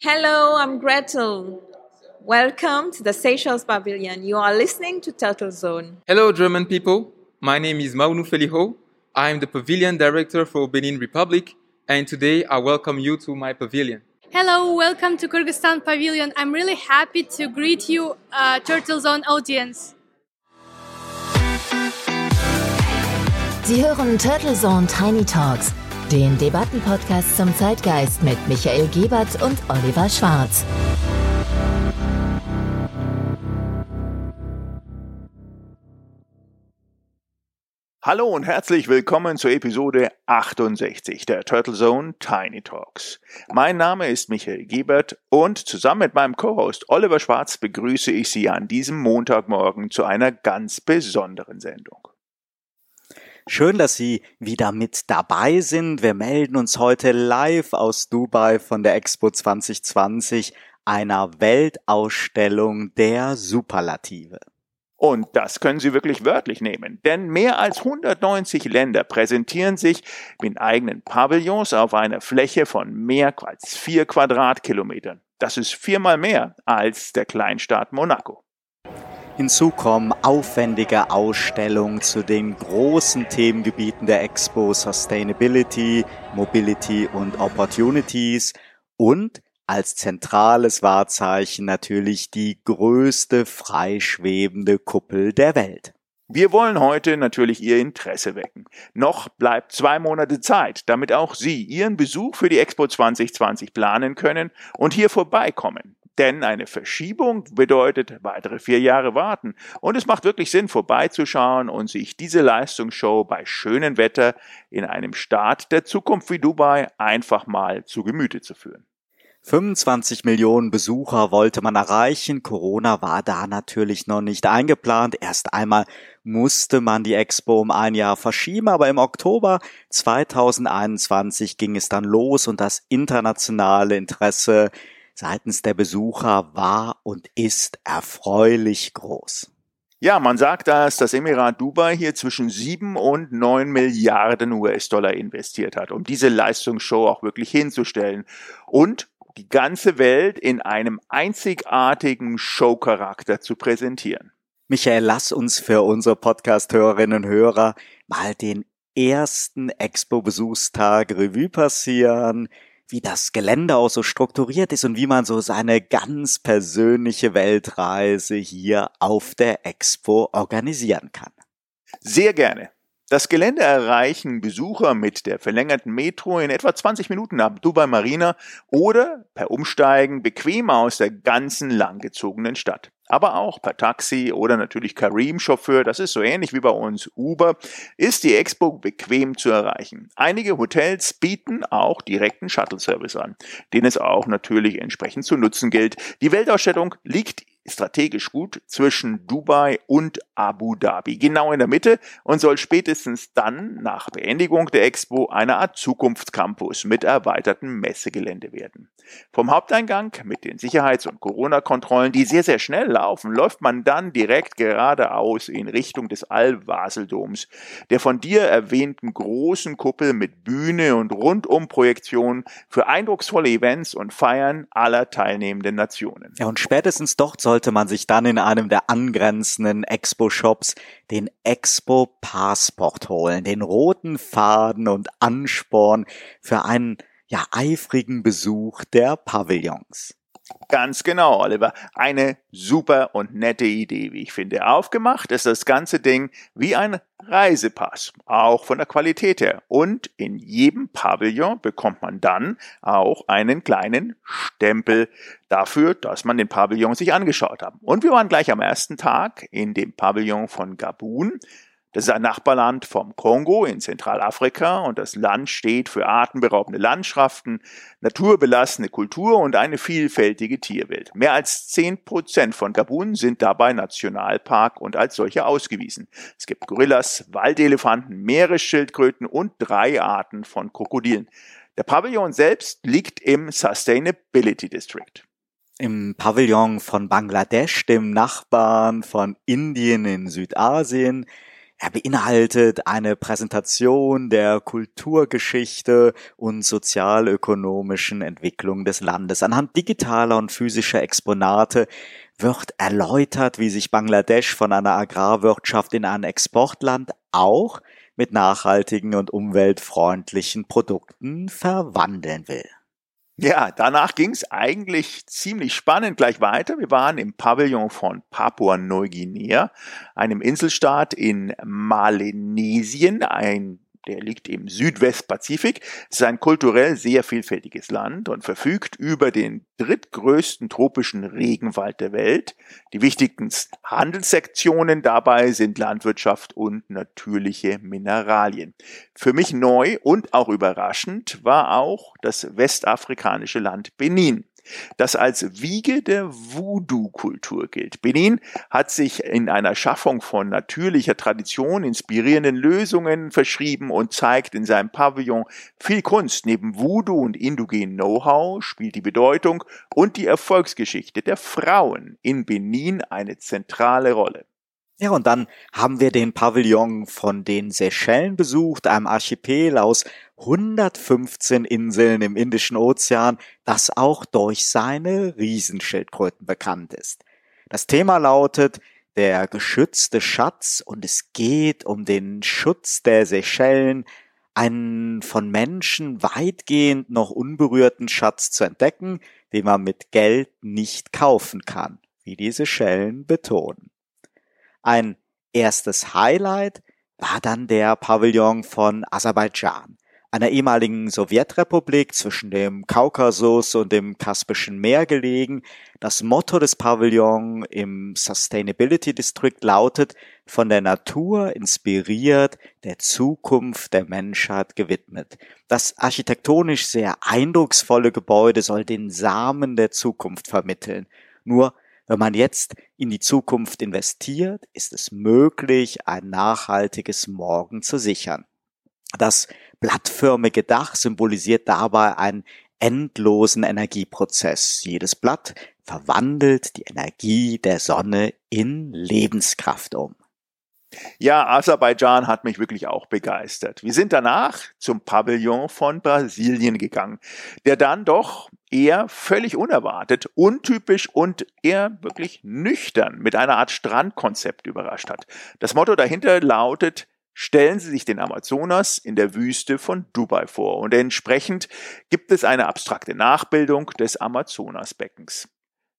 Hello, I'm Gretel. Welcome to the Seychelles Pavilion. You are listening to Turtle Zone. Hello, German people. My name is Maunu Feliho. I'm the Pavilion Director for Benin Republic, and today I welcome you to my pavilion. Hello, welcome to Kyrgyzstan Pavilion. I'm really happy to greet you, uh, Turtle Zone audience. Sie hören Turtle Zone Tiny Talks, den Debattenpodcast zum Zeitgeist mit Michael Gebert und Oliver Schwarz. Hallo und herzlich willkommen zur Episode 68 der Turtle Zone Tiny Talks. Mein Name ist Michael Gebert und zusammen mit meinem Co-Host Oliver Schwarz begrüße ich Sie an diesem Montagmorgen zu einer ganz besonderen Sendung. Schön, dass Sie wieder mit dabei sind. Wir melden uns heute live aus Dubai von der Expo 2020, einer Weltausstellung der Superlative. Und das können Sie wirklich wörtlich nehmen, denn mehr als 190 Länder präsentieren sich mit eigenen Pavillons auf einer Fläche von mehr als vier Quadratkilometern. Das ist viermal mehr als der Kleinstaat Monaco. Hinzu kommen aufwendige Ausstellungen zu den großen Themengebieten der Expo Sustainability, Mobility und Opportunities und als zentrales Wahrzeichen natürlich die größte freischwebende Kuppel der Welt. Wir wollen heute natürlich Ihr Interesse wecken. Noch bleibt zwei Monate Zeit, damit auch Sie Ihren Besuch für die Expo 2020 planen können und hier vorbeikommen. Denn eine Verschiebung bedeutet weitere vier Jahre warten. Und es macht wirklich Sinn, vorbeizuschauen und sich diese Leistungsshow bei schönem Wetter in einem Staat der Zukunft wie Dubai einfach mal zu Gemüte zu führen. 25 Millionen Besucher wollte man erreichen. Corona war da natürlich noch nicht eingeplant. Erst einmal musste man die Expo um ein Jahr verschieben, aber im Oktober 2021 ging es dann los und das internationale Interesse seitens der Besucher war und ist erfreulich groß. Ja, man sagt, dass das Emirat Dubai hier zwischen sieben und neun Milliarden US-Dollar investiert hat, um diese Leistungsshow auch wirklich hinzustellen und die ganze Welt in einem einzigartigen Showcharakter zu präsentieren. Michael, lass uns für unsere Podcast-Hörerinnen und Hörer mal den ersten Expo-Besuchstag Revue passieren wie das Gelände auch so strukturiert ist und wie man so seine ganz persönliche Weltreise hier auf der Expo organisieren kann. Sehr gerne. Das Gelände erreichen Besucher mit der verlängerten Metro in etwa 20 Minuten ab Dubai Marina oder per Umsteigen bequem aus der ganzen langgezogenen Stadt aber auch per Taxi oder natürlich Kareem-Chauffeur, das ist so ähnlich wie bei uns Uber, ist die Expo bequem zu erreichen. Einige Hotels bieten auch direkten Shuttle-Service an, den es auch natürlich entsprechend zu nutzen gilt. Die Weltausstellung liegt strategisch gut zwischen Dubai und Abu Dhabi, genau in der Mitte und soll spätestens dann nach Beendigung der Expo eine Art Zukunftscampus mit erweitertem Messegelände werden. Vom Haupteingang mit den Sicherheits- und Corona-Kontrollen, die sehr, sehr schnell laufen, läuft man dann direkt geradeaus in Richtung des Al-Wasel-Doms, der von dir erwähnten großen Kuppel mit Bühne und Rundumprojektion für eindrucksvolle Events und Feiern aller teilnehmenden Nationen. Ja, und spätestens dort soll sollte man sich dann in einem der angrenzenden Expo-Shops den Expo-Passport holen, den roten Faden und Ansporn für einen ja eifrigen Besuch der Pavillons. Ganz genau, Oliver. Eine super und nette Idee, wie ich finde. Aufgemacht ist das ganze Ding wie ein Reisepass, auch von der Qualität her. Und in jedem Pavillon bekommt man dann auch einen kleinen Stempel dafür, dass man den Pavillon sich angeschaut hat. Und wir waren gleich am ersten Tag in dem Pavillon von Gabun. Das ist ein Nachbarland vom Kongo in Zentralafrika und das Land steht für atemberaubende Landschaften, naturbelassene Kultur und eine vielfältige Tierwelt. Mehr als zehn Prozent von Gabun sind dabei Nationalpark und als solche ausgewiesen. Es gibt Gorillas, Waldelefanten, Meeresschildkröten und drei Arten von Krokodilen. Der Pavillon selbst liegt im Sustainability District im Pavillon von Bangladesch, dem Nachbarn von Indien in Südasien, Er beinhaltet eine Präsentation der Kulturgeschichte und sozialökonomischen Entwicklung des Landes. Anhand digitaler und physischer Exponate wird erläutert, wie sich Bangladesch von einer Agrarwirtschaft in ein Exportland auch mit nachhaltigen und umweltfreundlichen Produkten verwandeln will. Ja, danach ging es eigentlich ziemlich spannend gleich weiter. Wir waren im Pavillon von Papua-Neuguinea, einem Inselstaat in Melanesien, ein der liegt im Südwestpazifik. Es ist ein kulturell sehr vielfältiges Land und verfügt über den drittgrößten tropischen Regenwald der Welt. Die wichtigsten Handelssektionen dabei sind Landwirtschaft und natürliche Mineralien. Für mich neu und auch überraschend war auch das westafrikanische Land Benin das als Wiege der Voodoo-Kultur gilt. Benin hat sich in einer Schaffung von natürlicher Tradition inspirierenden Lösungen verschrieben und zeigt in seinem Pavillon viel Kunst. Neben Voodoo und indogenen Know-how spielt die Bedeutung und die Erfolgsgeschichte der Frauen in Benin eine zentrale Rolle. Ja, und dann haben wir den Pavillon von den Seychellen besucht, einem Archipel aus 115 Inseln im Indischen Ozean, das auch durch seine Riesenschildkröten bekannt ist. Das Thema lautet der geschützte Schatz und es geht um den Schutz der Seychellen, einen von Menschen weitgehend noch unberührten Schatz zu entdecken, den man mit Geld nicht kaufen kann, wie die Seychellen betonen. Ein erstes Highlight war dann der Pavillon von Aserbaidschan, einer ehemaligen Sowjetrepublik zwischen dem Kaukasus und dem Kaspischen Meer gelegen. Das Motto des Pavillons im Sustainability District lautet von der Natur inspiriert, der Zukunft der Menschheit gewidmet. Das architektonisch sehr eindrucksvolle Gebäude soll den Samen der Zukunft vermitteln. Nur wenn man jetzt in die Zukunft investiert, ist es möglich, ein nachhaltiges Morgen zu sichern. Das blattförmige Dach symbolisiert dabei einen endlosen Energieprozess. Jedes Blatt verwandelt die Energie der Sonne in Lebenskraft um. Ja, Aserbaidschan hat mich wirklich auch begeistert. Wir sind danach zum Pavillon von Brasilien gegangen, der dann doch eher völlig unerwartet, untypisch und eher wirklich nüchtern mit einer Art Strandkonzept überrascht hat. Das Motto dahinter lautet, stellen Sie sich den Amazonas in der Wüste von Dubai vor und entsprechend gibt es eine abstrakte Nachbildung des Amazonasbeckens.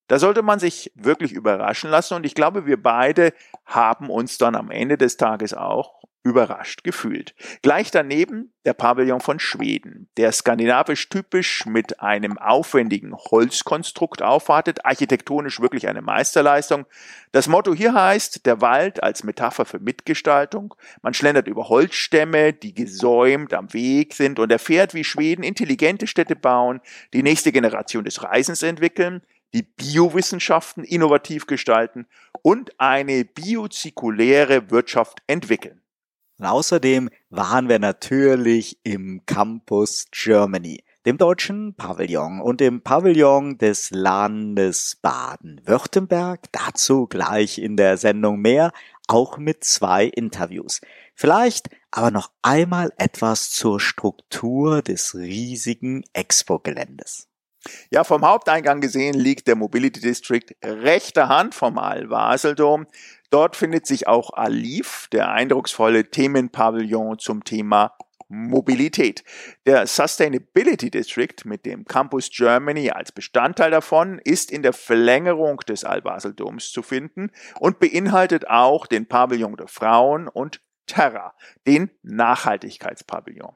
Da sollte man sich wirklich überraschen lassen und ich glaube, wir beide haben uns dann am Ende des Tages auch überrascht gefühlt. Gleich daneben der Pavillon von Schweden, der skandinavisch typisch mit einem aufwendigen Holzkonstrukt aufwartet, architektonisch wirklich eine Meisterleistung. Das Motto hier heißt, der Wald als Metapher für Mitgestaltung. Man schlendert über Holzstämme, die gesäumt am Weg sind und erfährt, wie Schweden intelligente Städte bauen, die nächste Generation des Reisens entwickeln, die Biowissenschaften innovativ gestalten und eine biozirkuläre Wirtschaft entwickeln. Und außerdem waren wir natürlich im Campus Germany, dem deutschen Pavillon und im Pavillon des Landes Baden-Württemberg. Dazu gleich in der Sendung mehr, auch mit zwei Interviews. Vielleicht aber noch einmal etwas zur Struktur des riesigen Expo-Geländes. Ja, vom Haupteingang gesehen liegt der Mobility District rechter Hand vom Al-Basel-Dom. Dort findet sich auch Alif, der eindrucksvolle Themenpavillon zum Thema Mobilität. Der Sustainability District mit dem Campus Germany als Bestandteil davon ist in der Verlängerung des Al-Basel-Doms zu finden und beinhaltet auch den Pavillon der Frauen und Terra, den Nachhaltigkeitspavillon.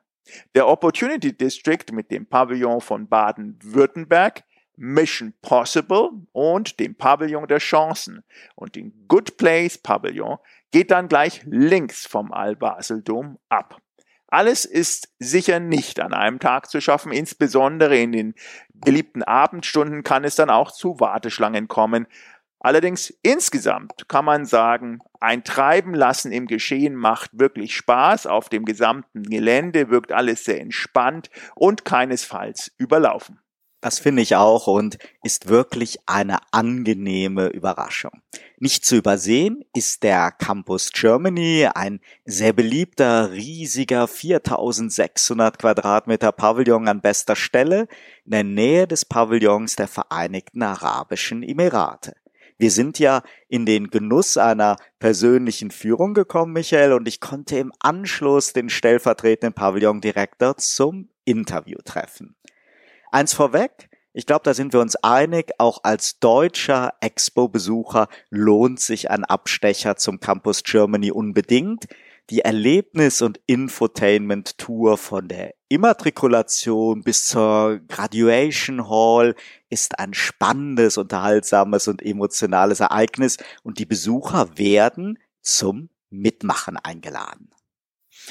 Der Opportunity District mit dem Pavillon von Baden-Württemberg, Mission Possible und dem Pavillon der Chancen und den Good Place Pavillon geht dann gleich links vom Al-Basel-Dom ab. Alles ist sicher nicht an einem Tag zu schaffen, insbesondere in den beliebten Abendstunden kann es dann auch zu Warteschlangen kommen, Allerdings insgesamt kann man sagen, ein Treiben lassen im Geschehen macht wirklich Spaß. Auf dem gesamten Gelände wirkt alles sehr entspannt und keinesfalls überlaufen. Das finde ich auch und ist wirklich eine angenehme Überraschung. Nicht zu übersehen ist der Campus Germany, ein sehr beliebter, riesiger 4600 Quadratmeter Pavillon an bester Stelle in der Nähe des Pavillons der Vereinigten Arabischen Emirate. Wir sind ja in den Genuss einer persönlichen Führung gekommen, Michael, und ich konnte im Anschluss den stellvertretenden Pavillondirektor zum Interview treffen. Eins vorweg, ich glaube, da sind wir uns einig, auch als deutscher Expo-Besucher lohnt sich ein Abstecher zum Campus Germany unbedingt. Die Erlebnis- und Infotainment-Tour von der Immatrikulation bis zur Graduation Hall ist ein spannendes, unterhaltsames und emotionales Ereignis und die Besucher werden zum Mitmachen eingeladen.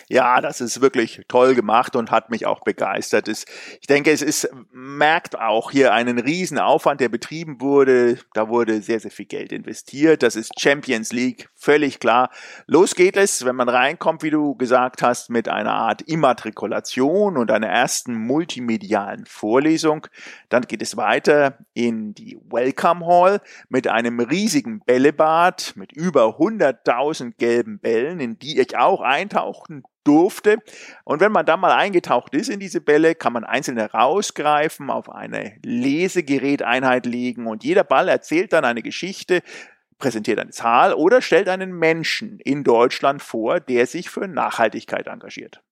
Ja, das ist wirklich toll gemacht und hat mich auch begeistert. ich denke, es ist, merkt auch hier einen riesen Aufwand, der betrieben wurde. Da wurde sehr, sehr viel Geld investiert. Das ist Champions League, völlig klar. Los geht es, wenn man reinkommt, wie du gesagt hast, mit einer Art Immatrikulation und einer ersten multimedialen Vorlesung. Dann geht es weiter in die Welcome Hall mit einem riesigen Bällebad mit über 100.000 gelben Bällen, in die ich auch eintauchen durfte. Und wenn man dann mal eingetaucht ist in diese Bälle, kann man einzelne rausgreifen, auf eine Lesegeräteinheit legen und jeder Ball erzählt dann eine Geschichte, präsentiert eine Zahl oder stellt einen Menschen in Deutschland vor, der sich für Nachhaltigkeit engagiert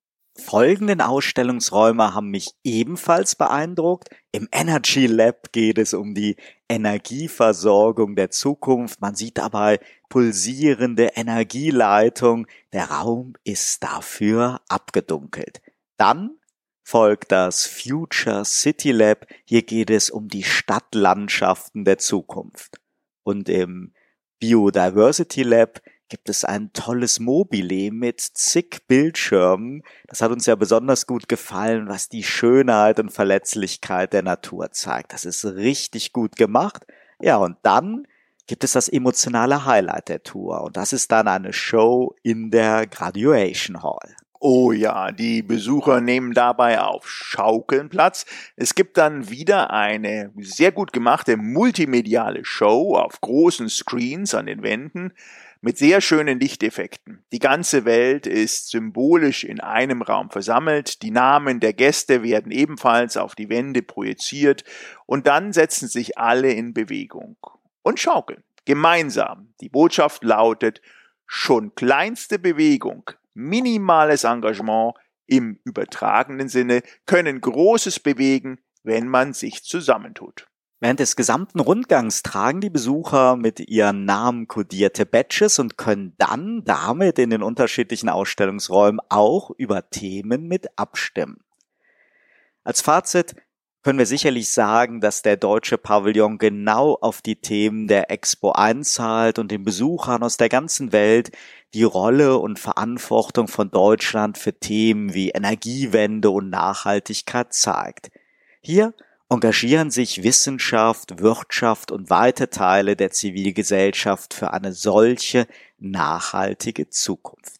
folgenden Ausstellungsräume haben mich ebenfalls beeindruckt. Im Energy Lab geht es um die Energieversorgung der Zukunft. Man sieht dabei pulsierende Energieleitung. Der Raum ist dafür abgedunkelt. Dann folgt das Future City Lab. Hier geht es um die Stadtlandschaften der Zukunft. Und im Biodiversity Lab gibt es ein tolles Mobile mit zig Bildschirmen. Das hat uns ja besonders gut gefallen, was die Schönheit und Verletzlichkeit der Natur zeigt. Das ist richtig gut gemacht. Ja, und dann gibt es das emotionale Highlight der Tour und das ist dann eine Show in der Graduation Hall. Oh ja, die Besucher nehmen dabei auf Schaukeln Platz. Es gibt dann wieder eine sehr gut gemachte multimediale Show auf großen Screens an den Wänden mit sehr schönen Lichteffekten. Die ganze Welt ist symbolisch in einem Raum versammelt, die Namen der Gäste werden ebenfalls auf die Wände projiziert und dann setzen sich alle in Bewegung und schaukeln. Gemeinsam. Die Botschaft lautet, schon kleinste Bewegung, minimales Engagement im übertragenen Sinne können Großes bewegen, wenn man sich zusammentut. Während des gesamten Rundgangs tragen die Besucher mit ihren Namen kodierte Badges und können dann damit in den unterschiedlichen Ausstellungsräumen auch über Themen mit abstimmen. Als Fazit können wir sicherlich sagen, dass der deutsche Pavillon genau auf die Themen der Expo einzahlt und den Besuchern aus der ganzen Welt die Rolle und Verantwortung von Deutschland für Themen wie Energiewende und Nachhaltigkeit zeigt. Hier engagieren sich Wissenschaft, Wirtschaft und weite Teile der Zivilgesellschaft für eine solche nachhaltige Zukunft.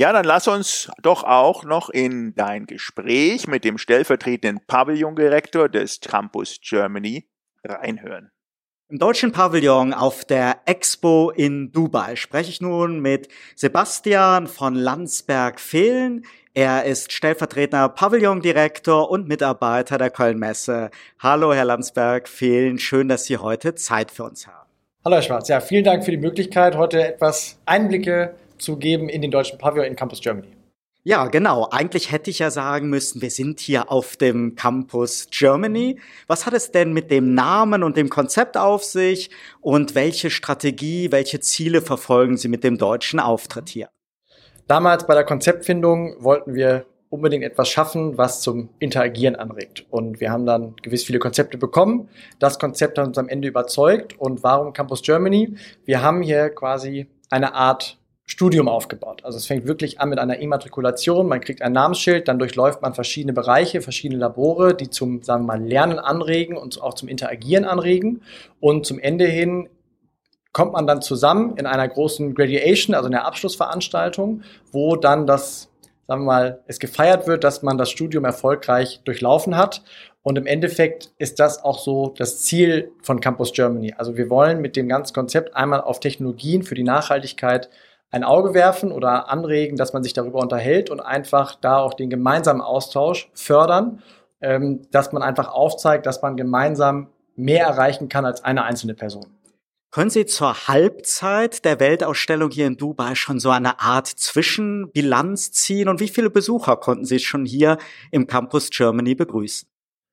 Ja, dann lass uns doch auch noch in dein Gespräch mit dem stellvertretenden Pavillondirektor des Campus Germany reinhören. Im deutschen Pavillon auf der Expo in Dubai spreche ich nun mit Sebastian von Landsberg-Fehlen. Er ist stellvertretender Pavillondirektor und Mitarbeiter der Kölnmesse. Hallo, Herr Landsberg, vielen schön, dass Sie heute Zeit für uns haben. Hallo, Herr Schwarz. Ja, vielen Dank für die Möglichkeit, heute etwas Einblicke zu geben in den deutschen Pavillon in Campus Germany. Ja, genau. Eigentlich hätte ich ja sagen müssen, wir sind hier auf dem Campus Germany. Was hat es denn mit dem Namen und dem Konzept auf sich und welche Strategie, welche Ziele verfolgen Sie mit dem deutschen Auftritt hier? Damals bei der Konzeptfindung wollten wir unbedingt etwas schaffen, was zum Interagieren anregt. Und wir haben dann gewiss viele Konzepte bekommen. Das Konzept hat uns am Ende überzeugt. Und warum Campus Germany? Wir haben hier quasi eine Art Studium aufgebaut. Also es fängt wirklich an mit einer Immatrikulation. Man kriegt ein Namensschild, dann durchläuft man verschiedene Bereiche, verschiedene Labore, die zum, sagen wir mal, Lernen anregen und auch zum Interagieren anregen. Und zum Ende hin kommt man dann zusammen in einer großen Graduation, also in der Abschlussveranstaltung, wo dann das, sagen wir mal, es gefeiert wird, dass man das Studium erfolgreich durchlaufen hat. Und im Endeffekt ist das auch so das Ziel von Campus Germany. Also wir wollen mit dem ganzen Konzept einmal auf Technologien für die Nachhaltigkeit ein Auge werfen oder anregen, dass man sich darüber unterhält und einfach da auch den gemeinsamen Austausch fördern, ähm, dass man einfach aufzeigt, dass man gemeinsam mehr erreichen kann als eine einzelne Person. Können Sie zur Halbzeit der Weltausstellung hier in Dubai schon so eine Art Zwischenbilanz ziehen? Und wie viele Besucher konnten Sie schon hier im Campus Germany begrüßen?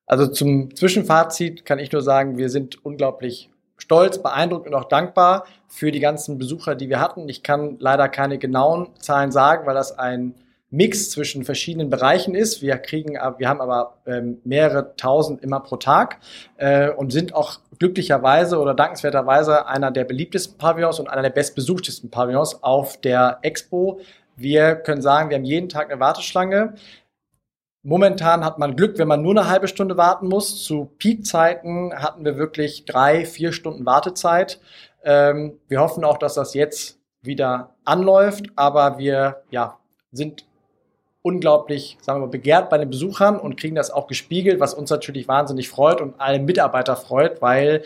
Also zum Zwischenfazit kann ich nur sagen, wir sind unglaublich stolz, beeindruckt und auch dankbar für die ganzen Besucher, die wir hatten. Ich kann leider keine genauen Zahlen sagen, weil das ein Mix zwischen verschiedenen Bereichen ist. Wir kriegen, wir haben aber ähm, mehrere tausend immer pro Tag äh, und sind auch glücklicherweise oder dankenswerterweise einer der beliebtesten Pavillons und einer der bestbesuchtesten Pavillons auf der Expo. Wir können sagen, wir haben jeden Tag eine Warteschlange. Momentan hat man Glück, wenn man nur eine halbe Stunde warten muss. Zu Peakzeiten hatten wir wirklich drei, vier Stunden Wartezeit. Ähm, wir hoffen auch, dass das jetzt wieder anläuft, aber wir ja, sind unglaublich, sagen wir begehrt bei den Besuchern und kriegen das auch gespiegelt, was uns natürlich wahnsinnig freut und alle Mitarbeiter freut, weil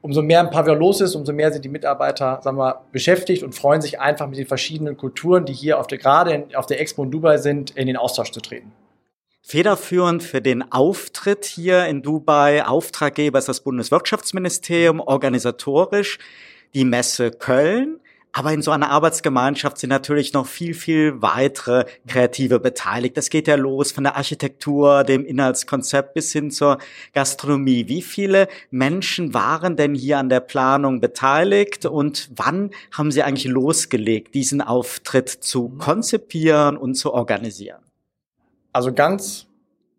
umso mehr ein Pavillon los ist, umso mehr sind die Mitarbeiter, sagen wir, beschäftigt und freuen sich einfach mit den verschiedenen Kulturen, die hier auf der, gerade auf der Expo in Dubai sind, in den Austausch zu treten. Federführend für den Auftritt hier in Dubai, Auftraggeber ist das Bundeswirtschaftsministerium, organisatorisch die Messe Köln. Aber in so einer Arbeitsgemeinschaft sind natürlich noch viel, viel weitere Kreative beteiligt. Das geht ja los von der Architektur, dem Inhaltskonzept bis hin zur Gastronomie. Wie viele Menschen waren denn hier an der Planung beteiligt und wann haben Sie eigentlich losgelegt, diesen Auftritt zu konzipieren und zu organisieren? Also ganz,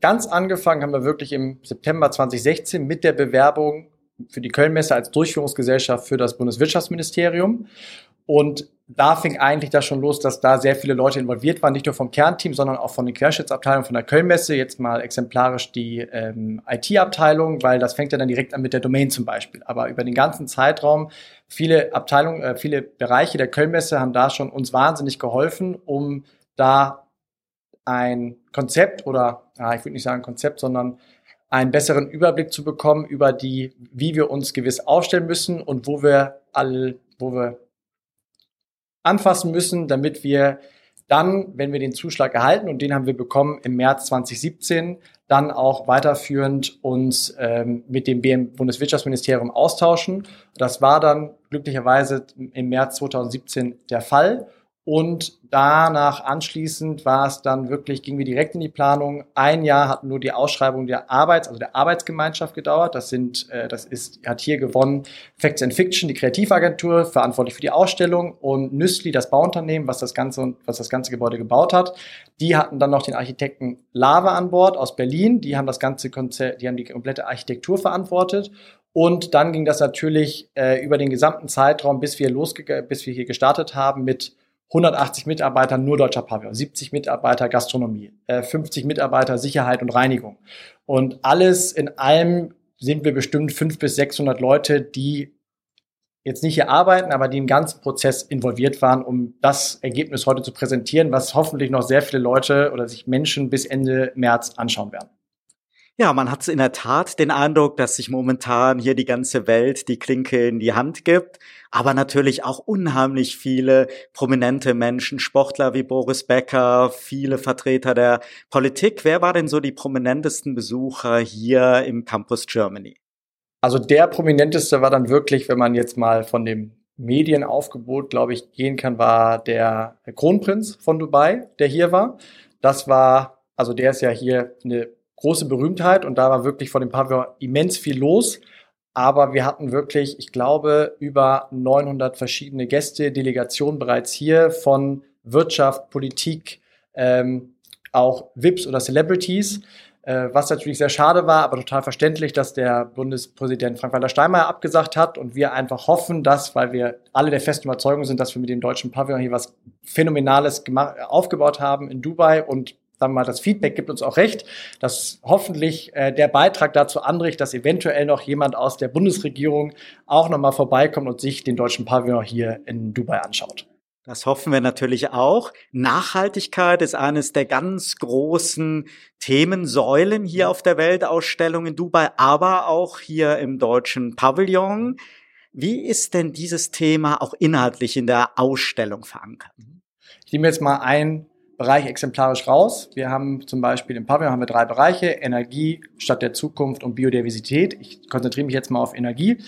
ganz angefangen haben wir wirklich im September 2016 mit der Bewerbung für die Kölnmesse als Durchführungsgesellschaft für das Bundeswirtschaftsministerium. Und da fing eigentlich das schon los, dass da sehr viele Leute involviert waren, nicht nur vom Kernteam, sondern auch von den Querschnittsabteilungen von der Kölnmesse, jetzt mal exemplarisch die ähm, IT-Abteilung, weil das fängt ja dann direkt an mit der Domain zum Beispiel. Aber über den ganzen Zeitraum, viele Abteilungen, äh, viele Bereiche der Kölnmesse haben da schon uns wahnsinnig geholfen, um da ein Konzept oder, ja, ich würde nicht sagen Konzept, sondern einen besseren Überblick zu bekommen über die, wie wir uns gewiss aufstellen müssen und wo wir all, wo wir anfassen müssen, damit wir dann, wenn wir den Zuschlag erhalten, und den haben wir bekommen im März 2017, dann auch weiterführend uns ähm, mit dem BM Bundeswirtschaftsministerium austauschen. Das war dann glücklicherweise im März 2017 der Fall. Und danach anschließend war es dann wirklich, gingen wir direkt in die Planung. Ein Jahr hat nur die Ausschreibung der Arbeits-, also der Arbeitsgemeinschaft gedauert. Das sind, äh, das ist, hat hier gewonnen Facts and Fiction, die Kreativagentur, verantwortlich für die Ausstellung und Nüssli, das Bauunternehmen, was das ganze, was das ganze Gebäude gebaut hat. Die hatten dann noch den Architekten Lava an Bord aus Berlin. Die haben das ganze Konzept, die haben die komplette Architektur verantwortet. Und dann ging das natürlich äh, über den gesamten Zeitraum, bis wir losge bis wir hier gestartet haben mit 180 Mitarbeiter nur deutscher Pavillon, 70 Mitarbeiter Gastronomie, 50 äh, Mitarbeiter Sicherheit und Reinigung. Und alles in allem sind wir bestimmt 500 bis 600 Leute, die jetzt nicht hier arbeiten, aber die im ganzen Prozess involviert waren, um das Ergebnis heute zu präsentieren, was hoffentlich noch sehr viele Leute oder sich Menschen bis Ende März anschauen werden. Ja, man hat in der Tat den Eindruck, dass sich momentan hier die ganze Welt die Klinke in die Hand gibt, aber natürlich auch unheimlich viele prominente Menschen, Sportler wie Boris Becker, viele Vertreter der Politik. Wer war denn so die prominentesten Besucher hier im Campus Germany? Also der prominenteste war dann wirklich, wenn man jetzt mal von dem Medienaufgebot, glaube ich, gehen kann, war der Kronprinz von Dubai, der hier war. Das war, also der ist ja hier eine große Berühmtheit und da war wirklich vor dem Pavillon immens viel los. Aber wir hatten wirklich, ich glaube, über 900 verschiedene Gäste, Delegationen bereits hier von Wirtschaft, Politik, ähm, auch VIPs oder Celebrities, äh, was natürlich sehr schade war, aber total verständlich, dass der Bundespräsident Frank-Walter Steinmeier abgesagt hat und wir einfach hoffen, dass, weil wir alle der festen Überzeugung sind, dass wir mit dem deutschen Pavillon hier was Phänomenales aufgebaut haben in Dubai und sagen wir mal, das Feedback gibt uns auch recht, dass hoffentlich äh, der Beitrag dazu anregt, dass eventuell noch jemand aus der Bundesregierung auch nochmal vorbeikommt und sich den deutschen Pavillon hier in Dubai anschaut. Das hoffen wir natürlich auch. Nachhaltigkeit ist eines der ganz großen Themensäulen hier auf der Weltausstellung in Dubai, aber auch hier im deutschen Pavillon. Wie ist denn dieses Thema auch inhaltlich in der Ausstellung verankert? Ich nehme jetzt mal ein Bereich exemplarisch raus. Wir haben zum Beispiel im Pavillon haben wir drei Bereiche, Energie, Stadt der Zukunft und Biodiversität. Ich konzentriere mich jetzt mal auf Energie.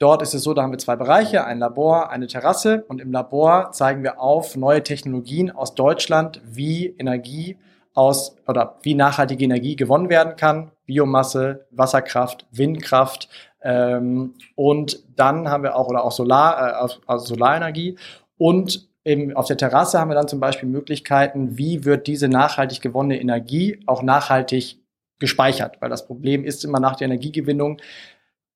Dort ist es so, da haben wir zwei Bereiche, ein Labor, eine Terrasse und im Labor zeigen wir auf neue Technologien aus Deutschland, wie Energie aus oder wie nachhaltige Energie gewonnen werden kann. Biomasse, Wasserkraft, Windkraft ähm, und dann haben wir auch oder auch Solar, äh, also Solarenergie und im, auf der Terrasse haben wir dann zum Beispiel Möglichkeiten, wie wird diese nachhaltig gewonnene Energie auch nachhaltig gespeichert. Weil das Problem ist immer nach der Energiegewinnung,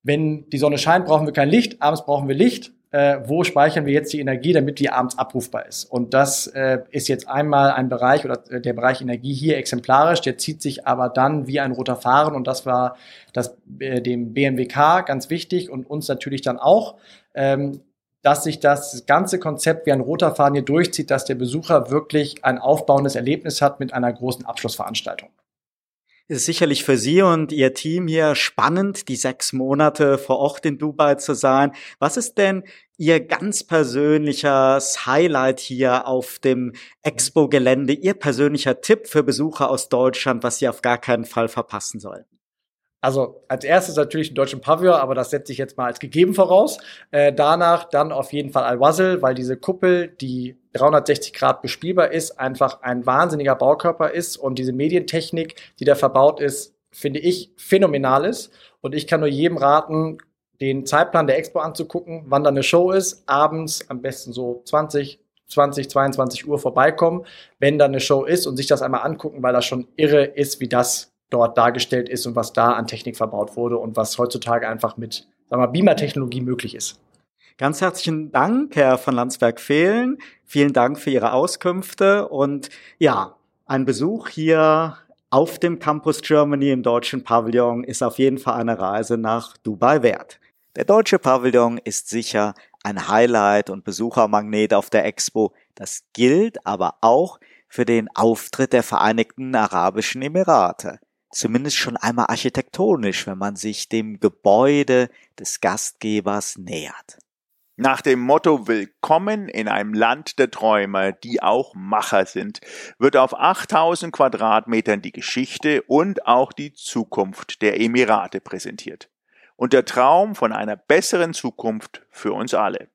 wenn die Sonne scheint, brauchen wir kein Licht, abends brauchen wir Licht. Äh, wo speichern wir jetzt die Energie, damit die abends abrufbar ist? Und das äh, ist jetzt einmal ein Bereich oder äh, der Bereich Energie hier exemplarisch, der zieht sich aber dann wie ein roter Fahren und das war das, äh, dem BMWK ganz wichtig und uns natürlich dann auch. Ähm, dass sich das ganze Konzept wie ein roter Faden hier durchzieht, dass der Besucher wirklich ein aufbauendes Erlebnis hat mit einer großen Abschlussveranstaltung. Es ist sicherlich für Sie und Ihr Team hier spannend, die sechs Monate vor Ort in Dubai zu sein. Was ist denn Ihr ganz persönliches Highlight hier auf dem Expo-Gelände, Ihr persönlicher Tipp für Besucher aus Deutschland, was Sie auf gar keinen Fall verpassen sollten? Also als erstes natürlich den deutschen Pavillon, aber das setze ich jetzt mal als gegeben voraus. Äh, danach dann auf jeden Fall Al-Wazl, weil diese Kuppel, die 360 Grad bespielbar ist, einfach ein wahnsinniger Baukörper ist und diese Medientechnik, die da verbaut ist, finde ich phänomenal ist. Und ich kann nur jedem raten, den Zeitplan der Expo anzugucken, wann da eine Show ist, abends am besten so 20, 20, 22 Uhr vorbeikommen, wenn da eine Show ist und sich das einmal angucken, weil das schon irre ist, wie das dort dargestellt ist und was da an Technik verbaut wurde und was heutzutage einfach mit Beamer-Technologie möglich ist. Ganz herzlichen Dank, Herr von Landsberg-Fehlen. Vielen Dank für Ihre Auskünfte und ja, ein Besuch hier auf dem Campus Germany im deutschen Pavillon ist auf jeden Fall eine Reise nach Dubai wert. Der deutsche Pavillon ist sicher ein Highlight und Besuchermagnet auf der Expo. Das gilt aber auch für den Auftritt der Vereinigten Arabischen Emirate zumindest schon einmal architektonisch, wenn man sich dem Gebäude des Gastgebers nähert. Nach dem Motto Willkommen in einem Land der Träumer, die auch Macher sind, wird auf 8000 Quadratmetern die Geschichte und auch die Zukunft der Emirate präsentiert. Und der Traum von einer besseren Zukunft für uns alle.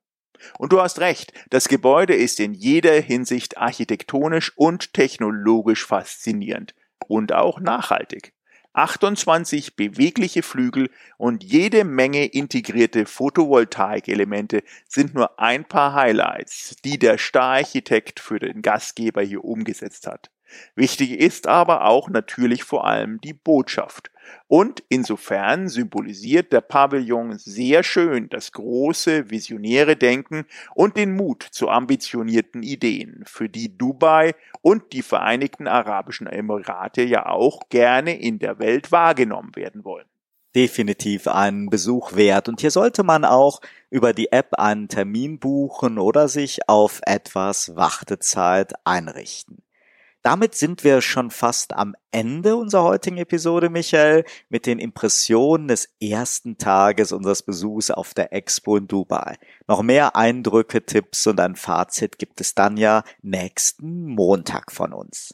Und du hast recht, das Gebäude ist in jeder Hinsicht architektonisch und technologisch faszinierend und auch nachhaltig. 28 bewegliche Flügel und jede Menge integrierte Photovoltaikelemente sind nur ein paar Highlights, die der Stararchitekt für den Gastgeber hier umgesetzt hat. Wichtig ist aber auch natürlich vor allem die Botschaft. Und insofern symbolisiert der Pavillon sehr schön das große, visionäre Denken und den Mut zu ambitionierten Ideen, für die Dubai und die Vereinigten Arabischen Emirate ja auch gerne in der Welt wahrgenommen werden wollen. Definitiv einen Besuch wert. Und hier sollte man auch über die App einen Termin buchen oder sich auf etwas Wartezeit einrichten. Damit sind wir schon fast am Ende unserer heutigen Episode, Michael, mit den Impressionen des ersten Tages unseres Besuchs auf der Expo in Dubai. Noch mehr Eindrücke, Tipps und ein Fazit gibt es dann ja nächsten Montag von uns.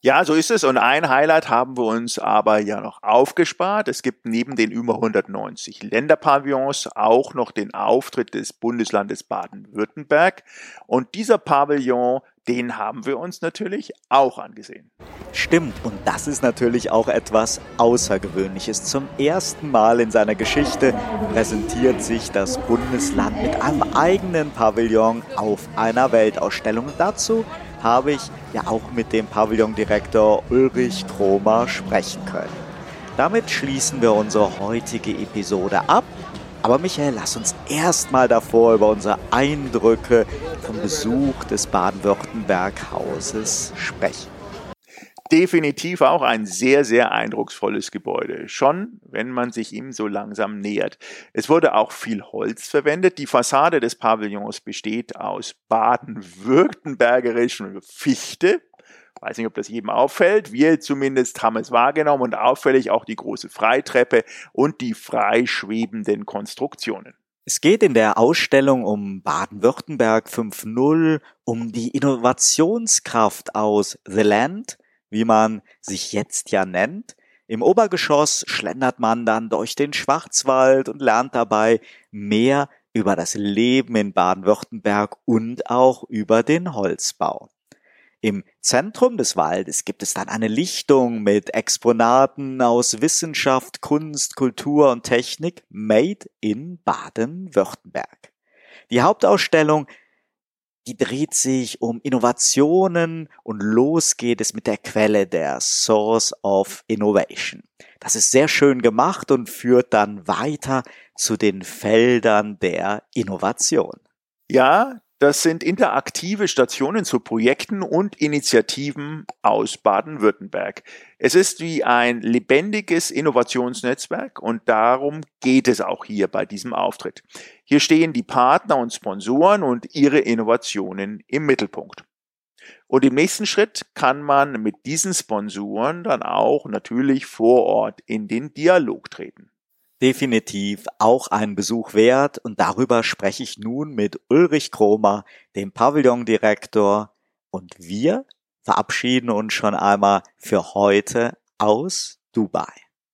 Ja, so ist es. Und ein Highlight haben wir uns aber ja noch aufgespart. Es gibt neben den über 190 Länderpavillons auch noch den Auftritt des Bundeslandes Baden-Württemberg. Und dieser Pavillon den haben wir uns natürlich auch angesehen. Stimmt, und das ist natürlich auch etwas Außergewöhnliches. Zum ersten Mal in seiner Geschichte präsentiert sich das Bundesland mit einem eigenen Pavillon auf einer Weltausstellung. Und dazu habe ich ja auch mit dem Pavillondirektor Ulrich Kromer sprechen können. Damit schließen wir unsere heutige Episode ab. Aber Michael, lass uns erstmal davor über unsere Eindrücke vom Besuch des Baden-Württemberg-Hauses sprechen. definitiv auch ein sehr, sehr eindrucksvolles Gebäude. Schon, wenn man sich ihm so langsam nähert. Es wurde auch viel Holz verwendet. Die Fassade des Pavillons besteht aus baden-württembergerischen Fichte. Weiß nicht, ob das jedem auffällt. Wir zumindest haben es wahrgenommen und auffällig auch die große Freitreppe und die freischwebenden Konstruktionen. Es geht in der Ausstellung um Baden-Württemberg 5.0, um die Innovationskraft aus The Land, wie man sich jetzt ja nennt. Im Obergeschoss schlendert man dann durch den Schwarzwald und lernt dabei mehr über das Leben in Baden-Württemberg und auch über den Holzbau. Im Zentrum des Waldes gibt es dann eine Lichtung mit Exponaten aus Wissenschaft, Kunst, Kultur und Technik made in Baden-Württemberg. Die Hauptausstellung die dreht sich um Innovationen und los geht es mit der Quelle der Source of Innovation. Das ist sehr schön gemacht und führt dann weiter zu den Feldern der Innovation. Ja, das sind interaktive Stationen zu Projekten und Initiativen aus Baden-Württemberg. Es ist wie ein lebendiges Innovationsnetzwerk und darum geht es auch hier bei diesem Auftritt. Hier stehen die Partner und Sponsoren und ihre Innovationen im Mittelpunkt. Und im nächsten Schritt kann man mit diesen Sponsoren dann auch natürlich vor Ort in den Dialog treten definitiv auch einen Besuch wert und darüber spreche ich nun mit Ulrich Kromer, dem Pavillondirektor und wir verabschieden uns schon einmal für heute aus Dubai.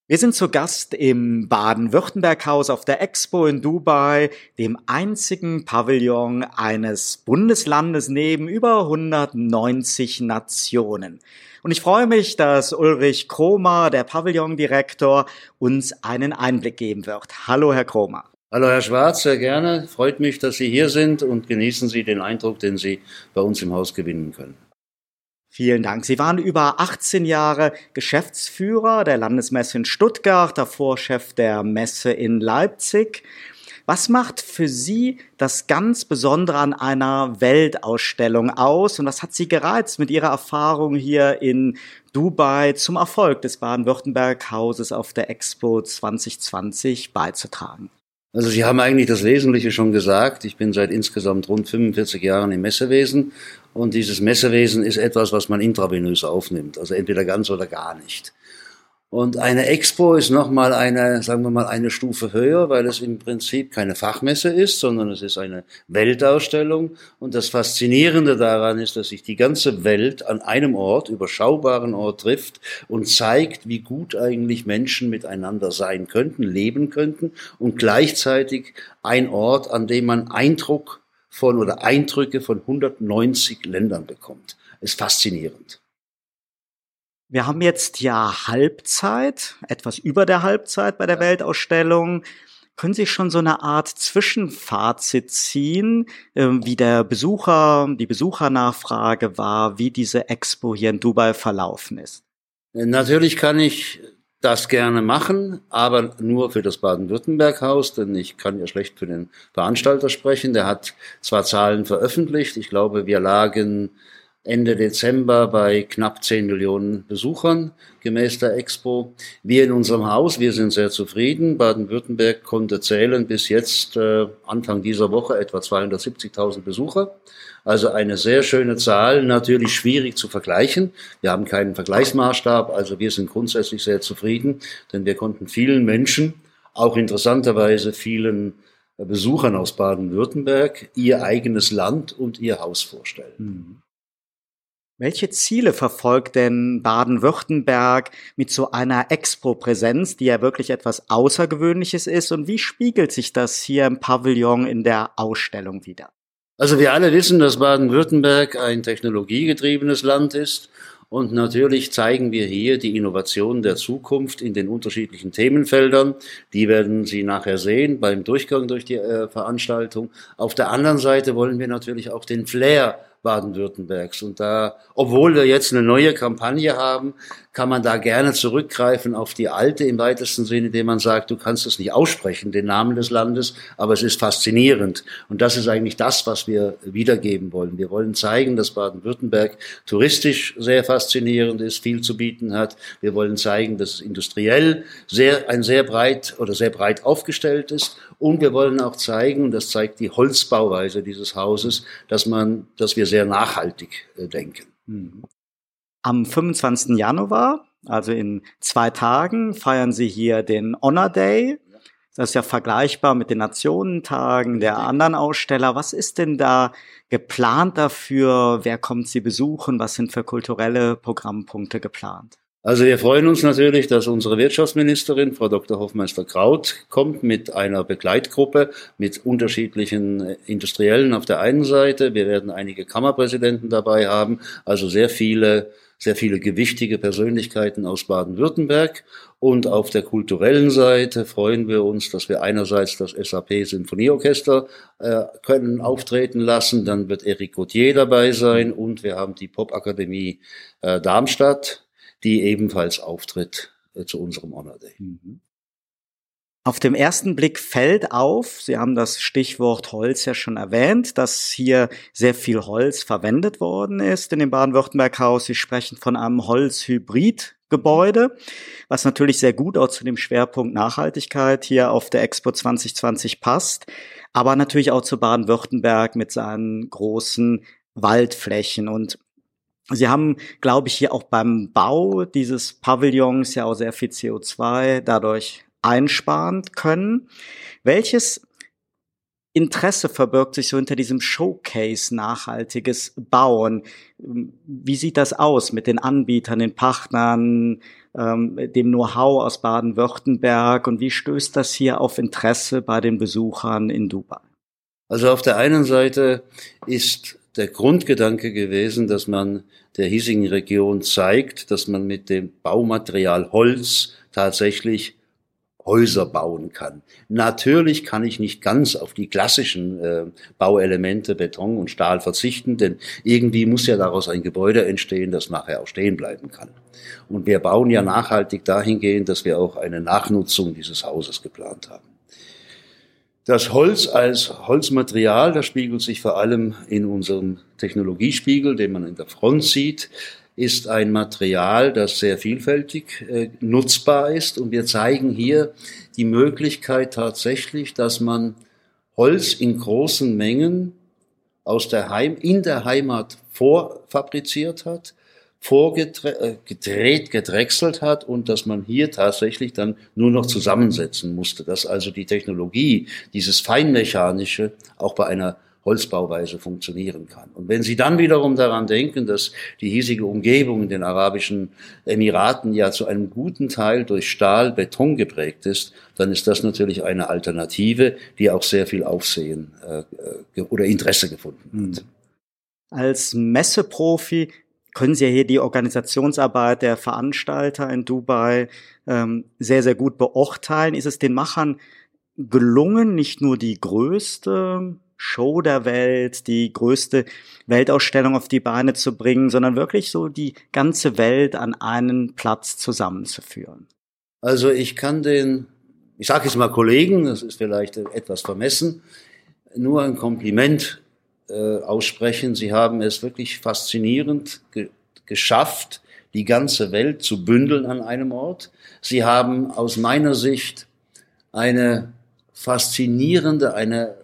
Wir sind zu Gast im Baden-Württemberg-Haus auf der Expo in Dubai, dem einzigen Pavillon eines Bundeslandes neben über 190 Nationen. Und ich freue mich, dass Ulrich Kromer, der Pavillondirektor, uns einen Einblick geben wird. Hallo, Herr Kromer. Hallo, Herr Schwarz, sehr gerne. Freut mich, dass Sie hier sind und genießen Sie den Eindruck, den Sie bei uns im Haus gewinnen können. Vielen Dank. Sie waren über 18 Jahre Geschäftsführer der Landesmesse in Stuttgart, davor Chef der Messe in Leipzig. Was macht für Sie das ganz Besondere an einer Weltausstellung aus und was hat Sie gereizt, mit Ihrer Erfahrung hier in Dubai zum Erfolg des Baden-Württemberg-Hauses auf der Expo 2020 beizutragen? Also Sie haben eigentlich das Wesentliche schon gesagt. Ich bin seit insgesamt rund 45 Jahren im Messewesen und dieses Messewesen ist etwas, was man intravenös aufnimmt, also entweder ganz oder gar nicht. Und eine Expo ist nochmal eine, sagen wir mal, eine Stufe höher, weil es im Prinzip keine Fachmesse ist, sondern es ist eine Weltausstellung. Und das Faszinierende daran ist, dass sich die ganze Welt an einem Ort, überschaubaren Ort trifft und zeigt, wie gut eigentlich Menschen miteinander sein könnten, leben könnten und gleichzeitig ein Ort, an dem man Eindruck von oder Eindrücke von 190 Ländern bekommt. Ist faszinierend. Wir haben jetzt ja Halbzeit, etwas über der Halbzeit bei der Weltausstellung. Können Sie schon so eine Art Zwischenfazit ziehen, ähm, wie der Besucher, die Besuchernachfrage war, wie diese Expo hier in Dubai verlaufen ist? Natürlich kann ich das gerne machen, aber nur für das Baden-Württemberg-Haus, denn ich kann ja schlecht für den Veranstalter sprechen. Der hat zwar Zahlen veröffentlicht, ich glaube, wir lagen Ende Dezember bei knapp 10 Millionen Besuchern gemäß der Expo. Wir in unserem Haus, wir sind sehr zufrieden. Baden-Württemberg konnte zählen bis jetzt äh, Anfang dieser Woche etwa 270.000 Besucher. Also eine sehr schöne Zahl, natürlich schwierig zu vergleichen. Wir haben keinen Vergleichsmaßstab, also wir sind grundsätzlich sehr zufrieden, denn wir konnten vielen Menschen, auch interessanterweise vielen Besuchern aus Baden-Württemberg, ihr eigenes Land und ihr Haus vorstellen. Mhm. Welche Ziele verfolgt denn Baden-Württemberg mit so einer Expo-Präsenz, die ja wirklich etwas Außergewöhnliches ist? Und wie spiegelt sich das hier im Pavillon in der Ausstellung wieder? Also wir alle wissen, dass Baden-Württemberg ein technologiegetriebenes Land ist. Und natürlich zeigen wir hier die Innovationen der Zukunft in den unterschiedlichen Themenfeldern. Die werden Sie nachher sehen beim Durchgang durch die äh, Veranstaltung. Auf der anderen Seite wollen wir natürlich auch den Flair Baden-Württembergs. Und da, obwohl wir jetzt eine neue Kampagne haben, kann man da gerne zurückgreifen auf die alte im weitesten Sinne, indem man sagt, du kannst es nicht aussprechen, den Namen des Landes, aber es ist faszinierend. Und das ist eigentlich das, was wir wiedergeben wollen. Wir wollen zeigen, dass Baden-Württemberg touristisch sehr faszinierend ist, viel zu bieten hat. Wir wollen zeigen, dass es industriell sehr, ein sehr breit oder sehr breit aufgestellt ist. Und wir wollen auch zeigen, und das zeigt die Holzbauweise dieses Hauses, dass man, dass wir sehr nachhaltig äh, denken. Mhm. Am 25. Januar, also in zwei Tagen, feiern Sie hier den Honor Day. Das ist ja vergleichbar mit den Nationentagen der anderen Aussteller. Was ist denn da geplant dafür? Wer kommt Sie besuchen? Was sind für kulturelle Programmpunkte geplant? Also wir freuen uns natürlich, dass unsere Wirtschaftsministerin, Frau Dr. Hofmeister-Kraut, kommt mit einer Begleitgruppe mit unterschiedlichen Industriellen auf der einen Seite. Wir werden einige Kammerpräsidenten dabei haben, also sehr viele sehr viele gewichtige Persönlichkeiten aus Baden-Württemberg. Und auf der kulturellen Seite freuen wir uns, dass wir einerseits das SAP Sinfonieorchester äh, können auftreten lassen, dann wird Eric Gauthier dabei sein und wir haben die Popakademie äh, Darmstadt, die ebenfalls auftritt äh, zu unserem Honor Day. Mhm. Auf dem ersten Blick fällt auf, Sie haben das Stichwort Holz ja schon erwähnt, dass hier sehr viel Holz verwendet worden ist in dem Baden-Württemberg-Haus. Sie sprechen von einem Holzhybrid-Gebäude, was natürlich sehr gut auch zu dem Schwerpunkt Nachhaltigkeit hier auf der Expo 2020 passt, aber natürlich auch zu Baden-Württemberg mit seinen großen Waldflächen und Sie haben, glaube ich, hier auch beim Bau dieses Pavillons ja auch sehr viel CO2 dadurch einsparen können. Welches Interesse verbirgt sich so hinter diesem Showcase nachhaltiges Bauen? Wie sieht das aus mit den Anbietern, den Partnern, ähm, dem Know-how aus Baden-Württemberg und wie stößt das hier auf Interesse bei den Besuchern in Dubai? Also auf der einen Seite ist der Grundgedanke gewesen, dass man der hiesigen Region zeigt, dass man mit dem Baumaterial Holz tatsächlich Häuser bauen kann. Natürlich kann ich nicht ganz auf die klassischen äh, Bauelemente Beton und Stahl verzichten, denn irgendwie muss ja daraus ein Gebäude entstehen, das nachher auch stehen bleiben kann. Und wir bauen ja nachhaltig dahingehend, dass wir auch eine Nachnutzung dieses Hauses geplant haben. Das Holz als Holzmaterial, das spiegelt sich vor allem in unserem Technologiespiegel, den man in der Front sieht, ist ein Material, das sehr vielfältig äh, nutzbar ist. Und wir zeigen hier die Möglichkeit tatsächlich, dass man Holz in großen Mengen aus der Heim, in der Heimat vorfabriziert hat, vorgedreht, äh, gedrechselt hat und dass man hier tatsächlich dann nur noch zusammensetzen musste, dass also die Technologie, dieses Feinmechanische auch bei einer Holzbauweise funktionieren kann. Und wenn Sie dann wiederum daran denken, dass die hiesige Umgebung in den Arabischen Emiraten ja zu einem guten Teil durch Stahl, Beton geprägt ist, dann ist das natürlich eine Alternative, die auch sehr viel Aufsehen äh, oder Interesse gefunden hat. Hm. Als Messeprofi können Sie ja hier die Organisationsarbeit der Veranstalter in Dubai ähm, sehr, sehr gut beurteilen. Ist es den Machern gelungen, nicht nur die größte Show der Welt, die größte Weltausstellung auf die Beine zu bringen, sondern wirklich so die ganze Welt an einen Platz zusammenzuführen? Also ich kann den, ich sage jetzt mal Kollegen, das ist vielleicht etwas vermessen, nur ein Kompliment äh, aussprechen. Sie haben es wirklich faszinierend ge geschafft, die ganze Welt zu bündeln an einem Ort. Sie haben aus meiner Sicht eine faszinierende, eine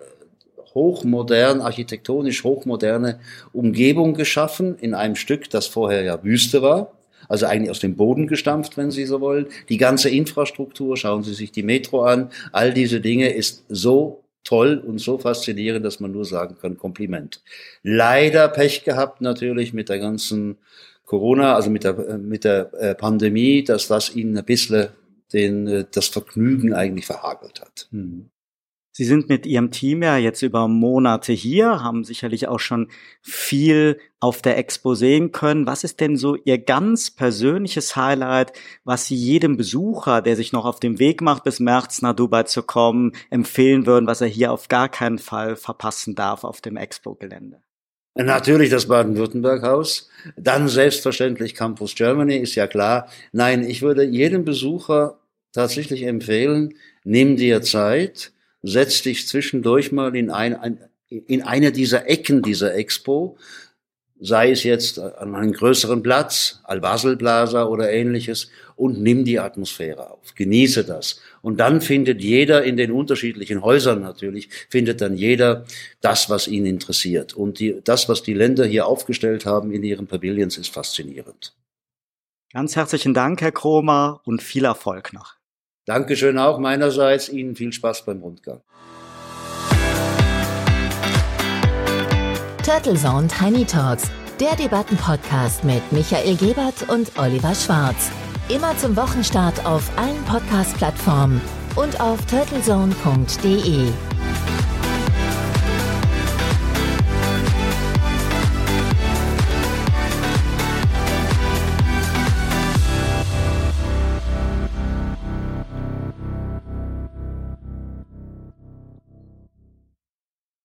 hochmodern, architektonisch hochmoderne Umgebung geschaffen in einem Stück, das vorher ja Wüste war. Also eigentlich aus dem Boden gestampft, wenn Sie so wollen. Die ganze Infrastruktur, schauen Sie sich die Metro an, all diese Dinge ist so toll und so faszinierend, dass man nur sagen kann, Kompliment. Leider Pech gehabt natürlich mit der ganzen Corona, also mit der, mit der äh, Pandemie, dass das ihnen ein bisschen den, äh, das Vergnügen eigentlich verhagelt hat. Hm. Sie sind mit Ihrem Team ja jetzt über Monate hier, haben sicherlich auch schon viel auf der Expo sehen können. Was ist denn so Ihr ganz persönliches Highlight, was Sie jedem Besucher, der sich noch auf dem Weg macht, bis März nach Dubai zu kommen, empfehlen würden, was er hier auf gar keinen Fall verpassen darf auf dem Expo-Gelände? Natürlich das Baden-Württemberg-Haus. Dann selbstverständlich Campus Germany, ist ja klar. Nein, ich würde jedem Besucher tatsächlich empfehlen, nimm dir Zeit, setz dich zwischendurch mal in, ein, in eine dieser Ecken dieser Expo, sei es jetzt an einem größeren Platz, Al-Basel Plaza oder ähnliches, und nimm die Atmosphäre auf. Genieße das. Und dann findet jeder in den unterschiedlichen Häusern natürlich, findet dann jeder das, was ihn interessiert. Und die, das, was die Länder hier aufgestellt haben in ihren Pavilions, ist faszinierend. Ganz herzlichen Dank, Herr Kromer, und viel Erfolg noch. Dankeschön auch meinerseits. Ihnen viel Spaß beim Rundgang. Turtle Zone Tiny Talks, der Debattenpodcast mit Michael Gebert und Oliver Schwarz. Immer zum Wochenstart auf allen Podcast-Plattformen und auf turtlezone.de.